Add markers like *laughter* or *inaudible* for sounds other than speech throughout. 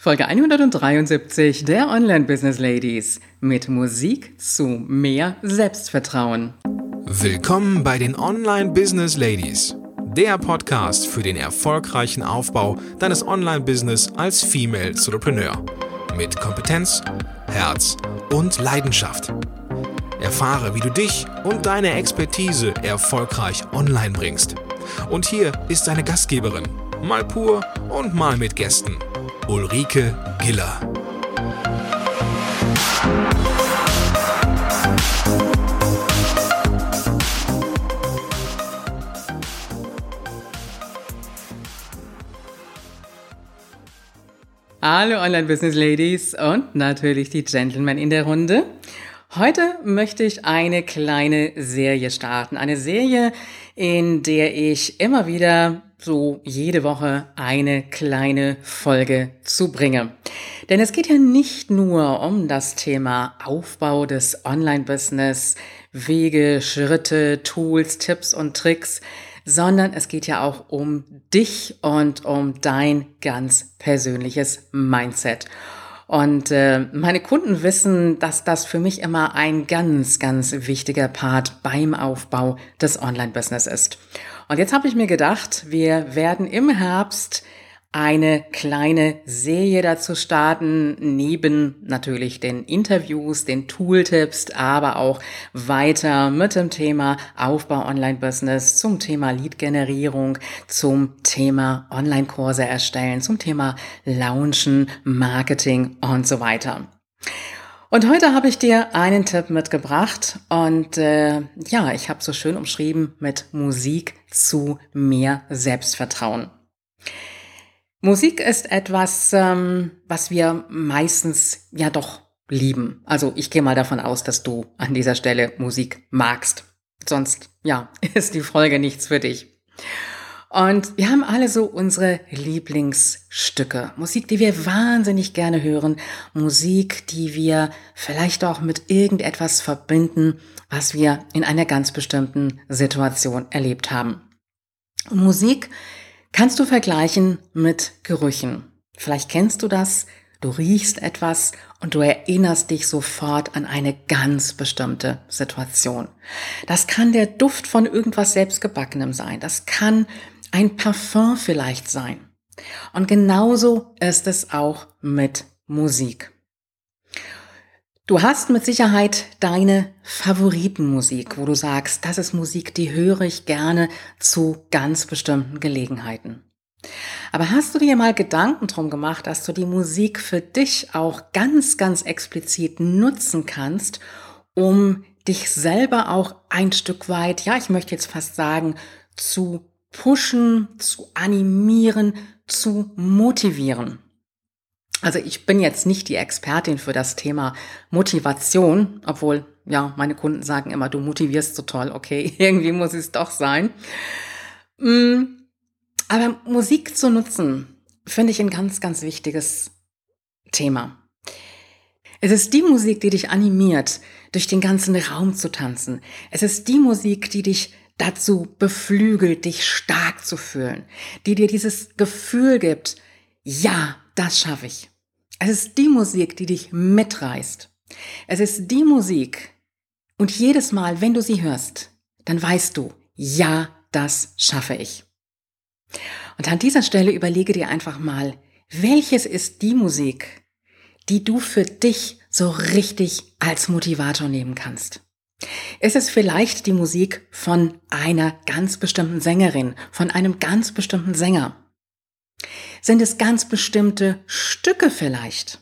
Folge 173 der Online Business Ladies mit Musik zu mehr Selbstvertrauen. Willkommen bei den Online Business Ladies, der Podcast für den erfolgreichen Aufbau deines Online Business als Female Entrepreneur mit Kompetenz, Herz und Leidenschaft. Erfahre, wie du dich und deine Expertise erfolgreich online bringst. Und hier ist deine Gastgeberin, mal pur und mal mit Gästen. Ulrike Giller. Hallo Online-Business-Ladies und natürlich die Gentlemen in der Runde. Heute möchte ich eine kleine Serie starten. Eine Serie, in der ich immer wieder so jede Woche eine kleine Folge zubringe. Denn es geht ja nicht nur um das Thema Aufbau des Online-Business, Wege, Schritte, Tools, Tipps und Tricks, sondern es geht ja auch um dich und um dein ganz persönliches Mindset. Und äh, meine Kunden wissen, dass das für mich immer ein ganz, ganz wichtiger Part beim Aufbau des Online-Business ist. Und jetzt habe ich mir gedacht, wir werden im Herbst eine kleine Serie dazu starten, neben natürlich den Interviews, den Tooltips, aber auch weiter mit dem Thema Aufbau Online-Business, zum Thema Lead-Generierung, zum Thema Online-Kurse erstellen, zum Thema Launchen, Marketing und so weiter. Und heute habe ich dir einen Tipp mitgebracht und äh, ja, ich habe so schön umschrieben mit Musik zu mehr Selbstvertrauen. Musik ist etwas, ähm, was wir meistens ja doch lieben. Also ich gehe mal davon aus, dass du an dieser Stelle Musik magst. Sonst, ja, *laughs* ist die Folge nichts für dich. Und wir haben alle so unsere Lieblingsstücke. Musik, die wir wahnsinnig gerne hören. Musik, die wir vielleicht auch mit irgendetwas verbinden, was wir in einer ganz bestimmten Situation erlebt haben. Musik kannst du vergleichen mit Gerüchen. Vielleicht kennst du das. Du riechst etwas und du erinnerst dich sofort an eine ganz bestimmte Situation. Das kann der Duft von irgendwas selbstgebackenem sein. Das kann ein Parfum vielleicht sein. Und genauso ist es auch mit Musik. Du hast mit Sicherheit deine Favoritenmusik, wo du sagst, das ist Musik, die höre ich gerne zu ganz bestimmten Gelegenheiten. Aber hast du dir mal Gedanken drum gemacht, dass du die Musik für dich auch ganz, ganz explizit nutzen kannst, um dich selber auch ein Stück weit, ja, ich möchte jetzt fast sagen, zu pushen, zu animieren, zu motivieren. Also ich bin jetzt nicht die Expertin für das Thema Motivation, obwohl ja, meine Kunden sagen immer, du motivierst so toll, okay, *laughs* irgendwie muss es doch sein. Mm, aber Musik zu nutzen, finde ich ein ganz, ganz wichtiges Thema. Es ist die Musik, die dich animiert, durch den ganzen Raum zu tanzen. Es ist die Musik, die dich dazu beflügelt, dich stark zu fühlen, die dir dieses Gefühl gibt, ja, das schaffe ich. Es ist die Musik, die dich mitreißt. Es ist die Musik, und jedes Mal, wenn du sie hörst, dann weißt du, ja, das schaffe ich. Und an dieser Stelle überlege dir einfach mal, welches ist die Musik, die du für dich so richtig als Motivator nehmen kannst? Ist es vielleicht die Musik von einer ganz bestimmten Sängerin, von einem ganz bestimmten Sänger? Sind es ganz bestimmte Stücke vielleicht?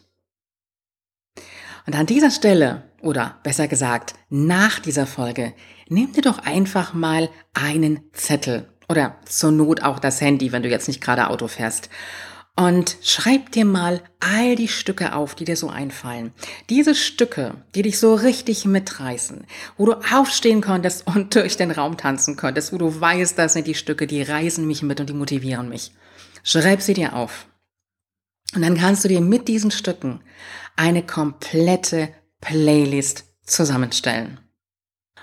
Und an dieser Stelle, oder besser gesagt, nach dieser Folge, nimm dir doch einfach mal einen Zettel oder zur Not auch das Handy, wenn du jetzt nicht gerade Auto fährst und schreib dir mal all die Stücke auf, die dir so einfallen. Diese Stücke, die dich so richtig mitreißen, wo du aufstehen konntest und *laughs* durch den Raum tanzen konntest, wo du weißt, das sind die Stücke, die reißen mich mit und die motivieren mich. Schreib sie dir auf. Und dann kannst du dir mit diesen Stücken eine komplette Playlist zusammenstellen.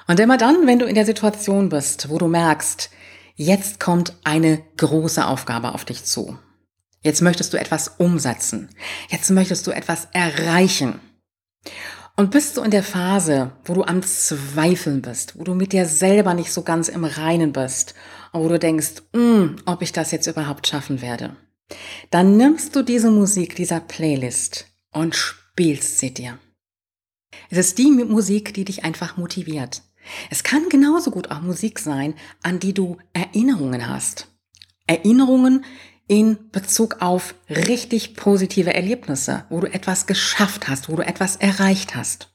Und immer dann, wenn du in der Situation bist, wo du merkst, jetzt kommt eine große Aufgabe auf dich zu Jetzt möchtest du etwas umsetzen. Jetzt möchtest du etwas erreichen. Und bist du in der Phase, wo du am Zweifeln bist, wo du mit dir selber nicht so ganz im Reinen bist wo du denkst, mm, ob ich das jetzt überhaupt schaffen werde, dann nimmst du diese Musik dieser Playlist und spielst sie dir. Es ist die Musik, die dich einfach motiviert. Es kann genauso gut auch Musik sein, an die du Erinnerungen hast. Erinnerungen, in Bezug auf richtig positive Erlebnisse, wo du etwas geschafft hast, wo du etwas erreicht hast.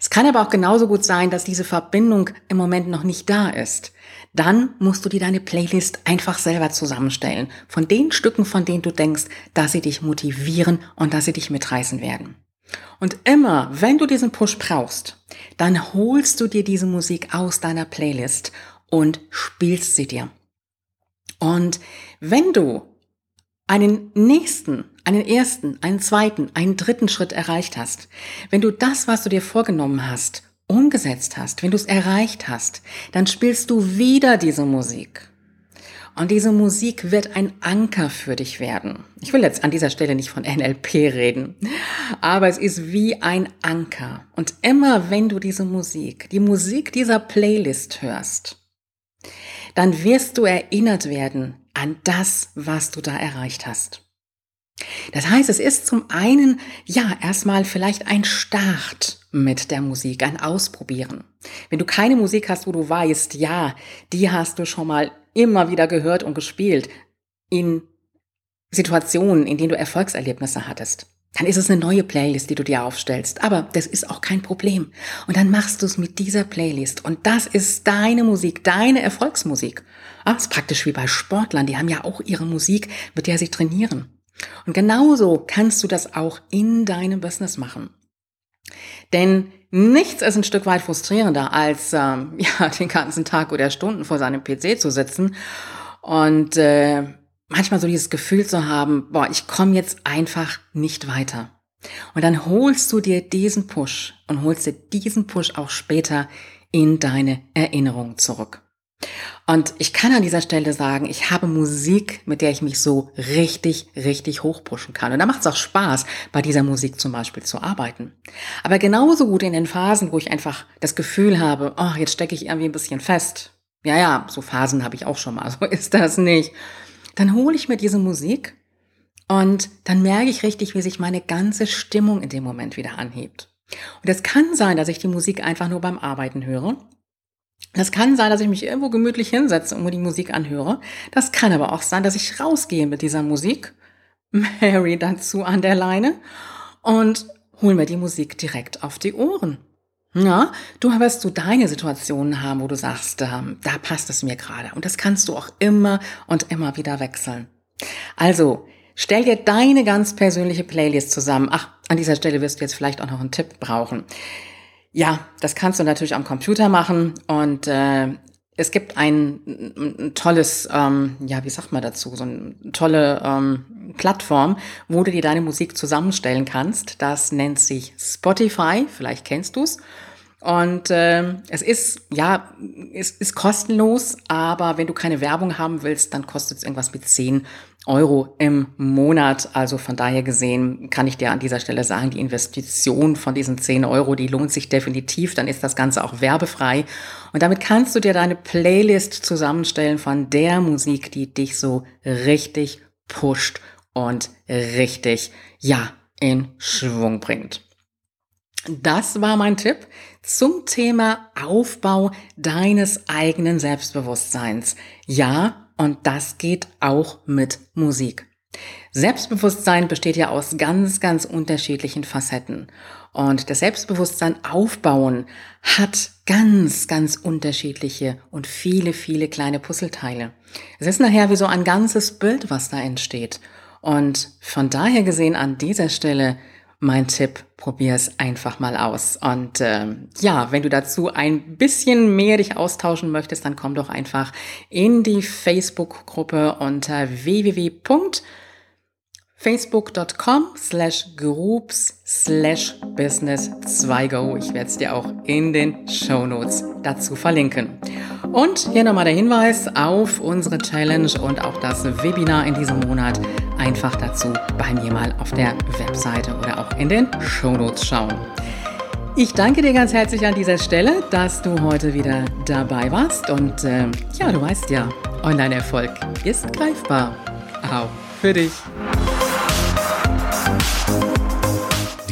Es kann aber auch genauso gut sein, dass diese Verbindung im Moment noch nicht da ist. Dann musst du dir deine Playlist einfach selber zusammenstellen. Von den Stücken, von denen du denkst, dass sie dich motivieren und dass sie dich mitreißen werden. Und immer, wenn du diesen Push brauchst, dann holst du dir diese Musik aus deiner Playlist und spielst sie dir. Und wenn du einen nächsten, einen ersten, einen zweiten, einen dritten Schritt erreicht hast, wenn du das, was du dir vorgenommen hast, umgesetzt hast, wenn du es erreicht hast, dann spielst du wieder diese Musik. Und diese Musik wird ein Anker für dich werden. Ich will jetzt an dieser Stelle nicht von NLP reden, aber es ist wie ein Anker. Und immer wenn du diese Musik, die Musik dieser Playlist hörst, dann wirst du erinnert werden an das, was du da erreicht hast. Das heißt, es ist zum einen, ja, erstmal vielleicht ein Start mit der Musik, ein Ausprobieren. Wenn du keine Musik hast, wo du weißt, ja, die hast du schon mal immer wieder gehört und gespielt in Situationen, in denen du Erfolgserlebnisse hattest, dann ist es eine neue Playlist, die du dir aufstellst. Aber das ist auch kein Problem. Und dann machst du es mit dieser Playlist. Und das ist deine Musik, deine Erfolgsmusik. Ah, ist praktisch wie bei Sportlern. Die haben ja auch ihre Musik, mit der sie trainieren. Und genauso kannst du das auch in deinem Business machen. Denn nichts ist ein Stück weit frustrierender, als ähm, *laughs* ja, den ganzen Tag oder Stunden vor seinem PC zu sitzen und äh, manchmal so dieses Gefühl zu haben, boah, ich komme jetzt einfach nicht weiter. Und dann holst du dir diesen Push und holst dir diesen Push auch später in deine Erinnerung zurück. Und ich kann an dieser Stelle sagen, ich habe Musik, mit der ich mich so richtig, richtig hochpushen kann. Und da macht es auch Spaß, bei dieser Musik zum Beispiel zu arbeiten. Aber genauso gut in den Phasen, wo ich einfach das Gefühl habe, oh, jetzt stecke ich irgendwie ein bisschen fest. Ja, ja, so Phasen habe ich auch schon mal, *laughs* so ist das nicht dann hole ich mir diese Musik und dann merke ich richtig, wie sich meine ganze Stimmung in dem Moment wieder anhebt. Und es kann sein, dass ich die Musik einfach nur beim Arbeiten höre. Das kann sein, dass ich mich irgendwo gemütlich hinsetze und mir die Musik anhöre. Das kann aber auch sein, dass ich rausgehe mit dieser Musik, Mary dazu an der Leine und hol mir die Musik direkt auf die Ohren. Ja, du wirst du deine Situationen haben, wo du sagst, ähm, da passt es mir gerade. Und das kannst du auch immer und immer wieder wechseln. Also, stell dir deine ganz persönliche Playlist zusammen. Ach, an dieser Stelle wirst du jetzt vielleicht auch noch einen Tipp brauchen. Ja, das kannst du natürlich am Computer machen und äh, es gibt ein, ein tolles, ähm, ja, wie sagt man dazu, so eine tolle ähm, Plattform, wo du dir deine Musik zusammenstellen kannst. Das nennt sich Spotify, vielleicht kennst du's. Und äh, es ist, ja, es ist kostenlos, aber wenn du keine Werbung haben willst, dann kostet es irgendwas mit 10 Euro im Monat. Also von daher gesehen kann ich dir an dieser Stelle sagen, die Investition von diesen 10 Euro, die lohnt sich definitiv. Dann ist das Ganze auch werbefrei. Und damit kannst du dir deine Playlist zusammenstellen von der Musik, die dich so richtig pusht und richtig, ja, in Schwung bringt. Das war mein Tipp zum Thema Aufbau deines eigenen Selbstbewusstseins. Ja, und das geht auch mit Musik. Selbstbewusstsein besteht ja aus ganz, ganz unterschiedlichen Facetten. Und das Selbstbewusstsein aufbauen hat ganz, ganz unterschiedliche und viele, viele kleine Puzzleteile. Es ist nachher wie so ein ganzes Bild, was da entsteht. Und von daher gesehen an dieser Stelle mein Tipp, probier es einfach mal aus. Und ähm, ja, wenn du dazu ein bisschen mehr dich austauschen möchtest, dann komm doch einfach in die Facebook-Gruppe unter www.facebook.com slash groups slash business 2go. Ich werde es dir auch in den Show Notes dazu verlinken. Und hier nochmal der Hinweis auf unsere Challenge und auch das Webinar in diesem Monat. Einfach dazu bei mir mal auf der Webseite oder auch in den Shownotes schauen. Ich danke dir ganz herzlich an dieser Stelle, dass du heute wieder dabei warst. Und äh, ja, du weißt ja, Online-Erfolg ist greifbar. Auch für dich.